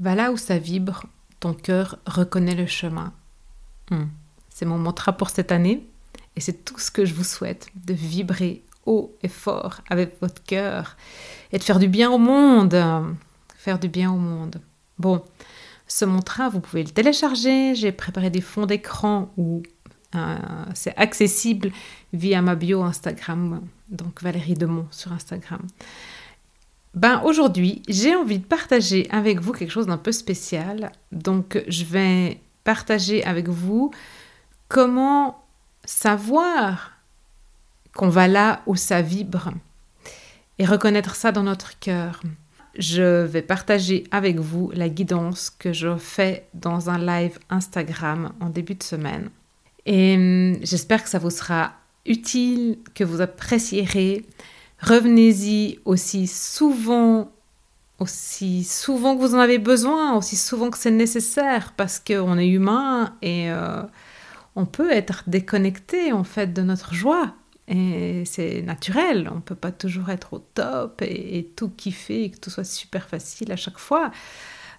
Va là où ça vibre, ton cœur reconnaît le chemin. Hmm. C'est mon mantra pour cette année et c'est tout ce que je vous souhaite, de vibrer haut et fort avec votre cœur et de faire du bien au monde. Faire du bien au monde. Bon, ce mantra, vous pouvez le télécharger. J'ai préparé des fonds d'écran où euh, c'est accessible via ma bio Instagram, donc Valérie Demont sur Instagram. Ben aujourd'hui, j'ai envie de partager avec vous quelque chose d'un peu spécial. Donc je vais partager avec vous comment savoir qu'on va là où ça vibre et reconnaître ça dans notre cœur. Je vais partager avec vous la guidance que je fais dans un live Instagram en début de semaine. Et hum, j'espère que ça vous sera utile, que vous apprécierez. Revenez-y aussi souvent, aussi souvent que vous en avez besoin, aussi souvent que c'est nécessaire, parce qu'on est humain et euh, on peut être déconnecté en fait de notre joie. Et c'est naturel, on ne peut pas toujours être au top et, tout kiffer et que tout soit super facile à chaque fois.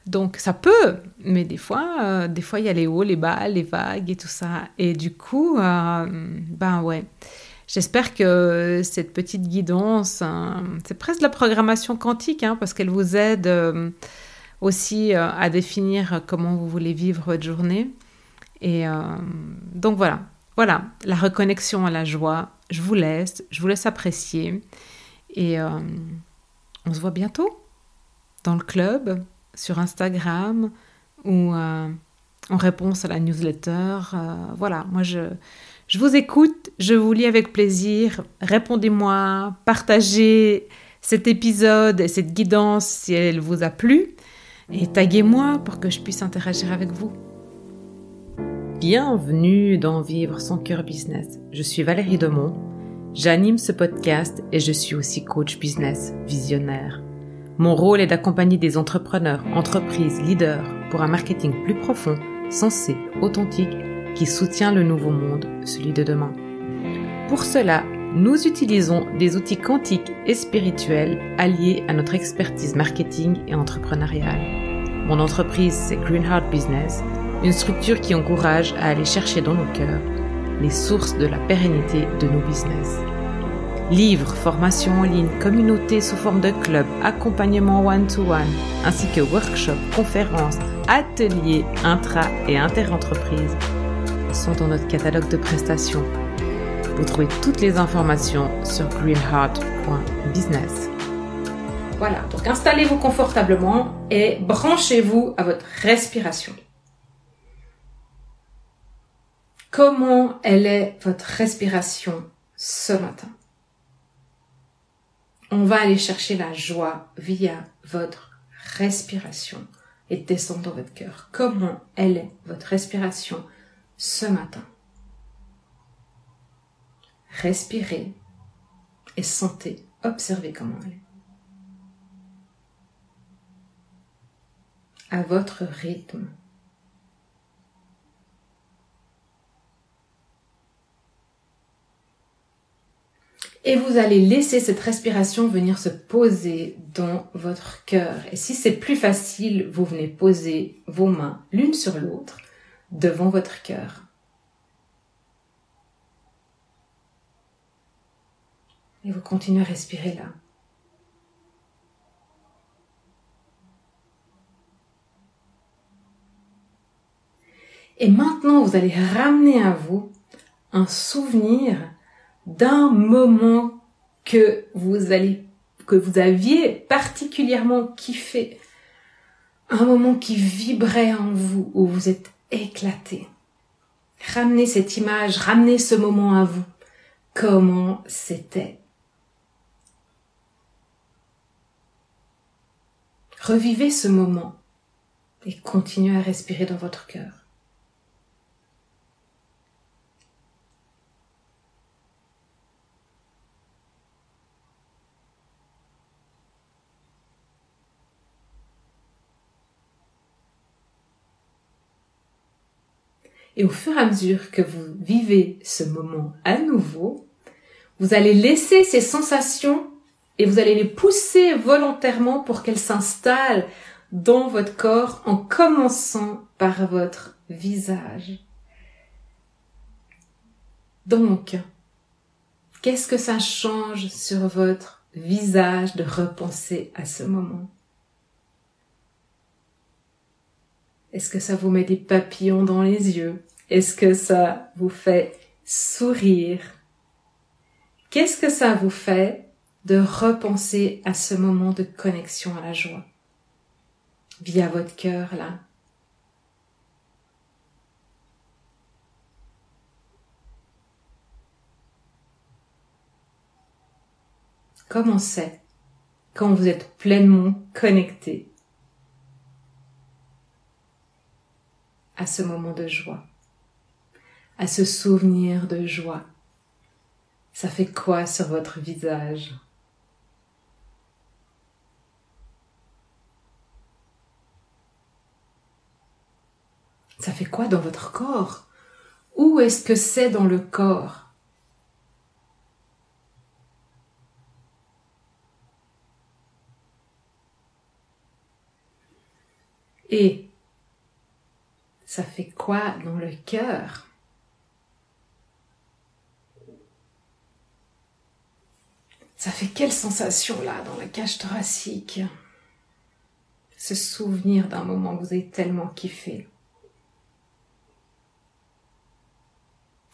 Donc ça peut, mais des fois, euh, des fois il y a les hauts, les bas, les vagues et tout ça. Et du coup, euh, ben ouais. J'espère que cette petite guidance, hein, c'est presque la programmation quantique, hein, parce qu'elle vous aide euh, aussi à définir comment vous voulez vivre votre journée. Et donc voilà, voilà, la reconnexion à la joie. Je vous laisse, je vous laisse apprécier. Et on se voit bientôt dans le club sur Instagram ou euh, en réponse à la newsletter. Euh, voilà, moi je, je vous écoute, je vous lis avec plaisir. Répondez-moi, partagez cet épisode et cette guidance si elle vous a plu et taguez-moi pour que je puisse interagir avec vous. Bienvenue dans Vivre son cœur business. Je suis Valérie Demont. J'anime ce podcast et je suis aussi coach business visionnaire. Mon rôle est d'accompagner des entrepreneurs, entreprises, leaders pour un marketing plus profond, sensé, authentique, qui soutient le nouveau monde, celui de demain. Pour cela, nous utilisons des outils quantiques et spirituels alliés à notre expertise marketing et entrepreneuriale. Mon entreprise, c'est Greenheart Business, une structure qui encourage à aller chercher dans nos cœurs les sources de la pérennité de nos business. Livres, formations en ligne, communautés sous forme de club, accompagnement one-to-one, ainsi que workshops, conférences, ateliers intra- et inter-entreprises sont dans notre catalogue de prestations. Vous trouvez toutes les informations sur greenheart.business. Voilà, donc installez-vous confortablement et branchez-vous à votre respiration. Comment elle est votre respiration ce matin? On va aller chercher la joie via votre respiration et descendre dans votre cœur. Comment elle est votre respiration ce matin Respirez et sentez, observez comment elle est. À votre rythme. et vous allez laisser cette respiration venir se poser dans votre cœur. Et si c'est plus facile, vous venez poser vos mains l'une sur l'autre devant votre cœur. Et vous continuez à respirer là. Et maintenant, vous allez ramener à vous un souvenir d'un moment que vous allez, que vous aviez particulièrement kiffé. Un moment qui vibrait en vous, où vous êtes éclaté. Ramenez cette image, ramenez ce moment à vous. Comment c'était? Revivez ce moment et continuez à respirer dans votre cœur. Et au fur et à mesure que vous vivez ce moment à nouveau, vous allez laisser ces sensations et vous allez les pousser volontairement pour qu'elles s'installent dans votre corps en commençant par votre visage. Donc, qu'est-ce que ça change sur votre visage de repenser à ce moment? Est-ce que ça vous met des papillons dans les yeux? Est-ce que ça vous fait sourire? Qu'est-ce que ça vous fait de repenser à ce moment de connexion à la joie? Via votre cœur là. Comment c'est quand vous êtes pleinement connecté? À ce moment de joie, à ce souvenir de joie. Ça fait quoi sur votre visage? Ça fait quoi dans votre corps? Où est-ce que c'est dans le corps Et ça fait quoi dans le cœur? Ça fait quelle sensation là dans la cage thoracique? Ce souvenir d'un moment que vous avez tellement kiffé.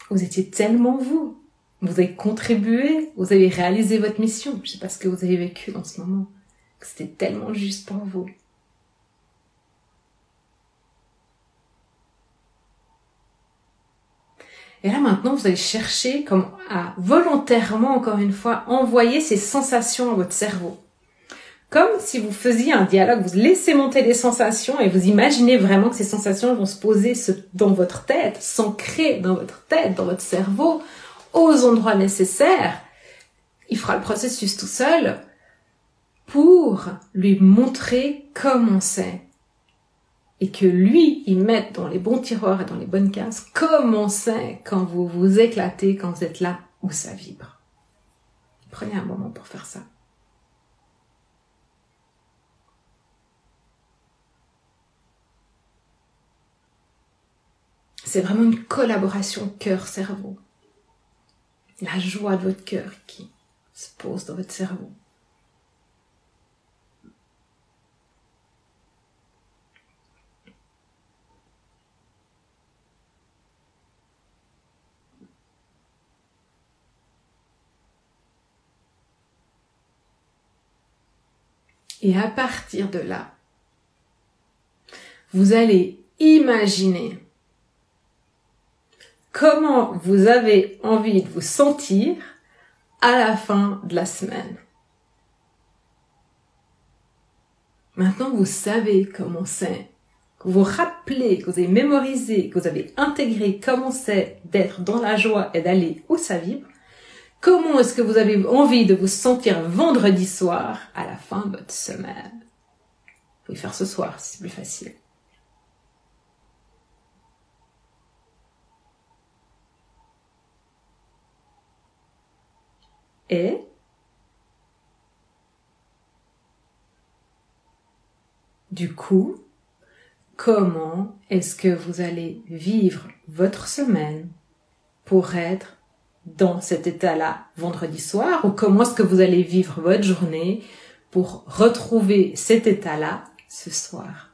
Vous étiez tellement vous. Vous avez contribué, vous avez réalisé votre mission. Je sais pas ce que vous avez vécu dans ce moment. C'était tellement juste pour vous. Et là maintenant, vous allez chercher comme à volontairement, encore une fois, envoyer ces sensations à votre cerveau. Comme si vous faisiez un dialogue, vous laissez monter les sensations et vous imaginez vraiment que ces sensations vont se poser dans votre tête, s'ancrer dans votre tête, dans votre cerveau, aux endroits nécessaires. Il fera le processus tout seul pour lui montrer comment c'est et que lui, il mette dans les bons tiroirs et dans les bonnes cases, comment c'est quand vous vous éclatez, quand vous êtes là où ça vibre. Prenez un moment pour faire ça. C'est vraiment une collaboration cœur-cerveau. La joie de votre cœur qui se pose dans votre cerveau. Et à partir de là, vous allez imaginer comment vous avez envie de vous sentir à la fin de la semaine. Maintenant, vous savez comment c'est, que vous rappelez, que vous avez mémorisé, que vous avez intégré comment c'est d'être dans la joie et d'aller où ça vibre. Comment est-ce que vous avez envie de vous sentir vendredi soir à la fin de votre semaine? Vous pouvez faire ce soir c'est plus facile. Et? Du coup, comment est-ce que vous allez vivre votre semaine pour être dans cet état-là vendredi soir ou comment est-ce que vous allez vivre votre journée pour retrouver cet état-là ce soir?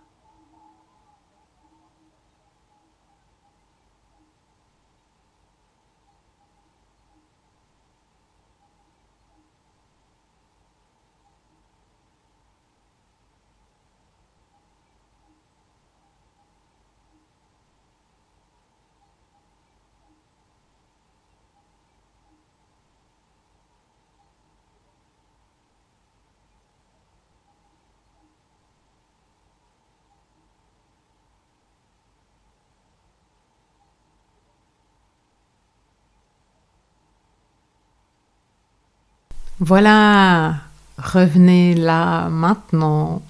Voilà, revenez là maintenant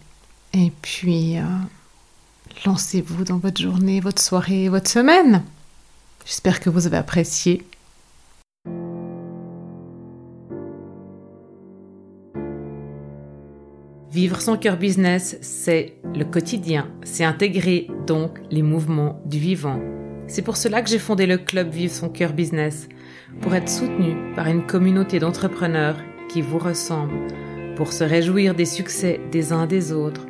et puis euh, lancez-vous dans votre journée, votre soirée, votre semaine. J'espère que vous avez apprécié. Vivre son cœur business, c'est le quotidien, c'est intégrer donc les mouvements du vivant. C'est pour cela que j'ai fondé le club Vivre son cœur business, pour être soutenu par une communauté d'entrepreneurs qui vous ressemblent, pour se réjouir des succès des uns des autres,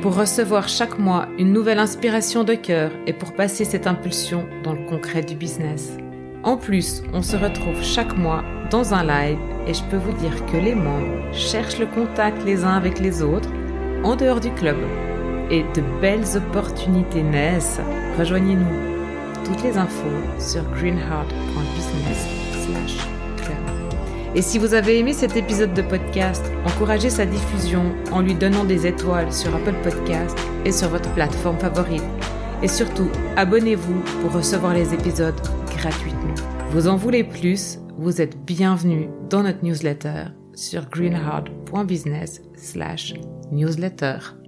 pour recevoir chaque mois une nouvelle inspiration de cœur et pour passer cette impulsion dans le concret du business. En plus, on se retrouve chaque mois dans un live et je peux vous dire que les membres cherchent le contact les uns avec les autres en dehors du club. Et de belles opportunités naissent. Rejoignez-nous. Toutes les infos sur greenheart.business Et si vous avez aimé cet épisode de podcast, encouragez sa diffusion en lui donnant des étoiles sur Apple Podcast et sur votre plateforme favorite. Et surtout, abonnez-vous pour recevoir les épisodes gratuitement. Vous en voulez plus? Vous êtes bienvenue dans notre newsletter sur greenheart.business/newsletter.